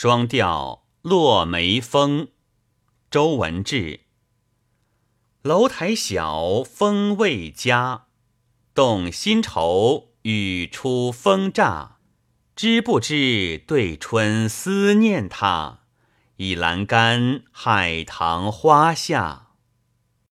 双调落梅风，周文志。楼台小，风未佳，动新愁，雨出风乍。知不知对春思念他？倚栏杆，海棠花下。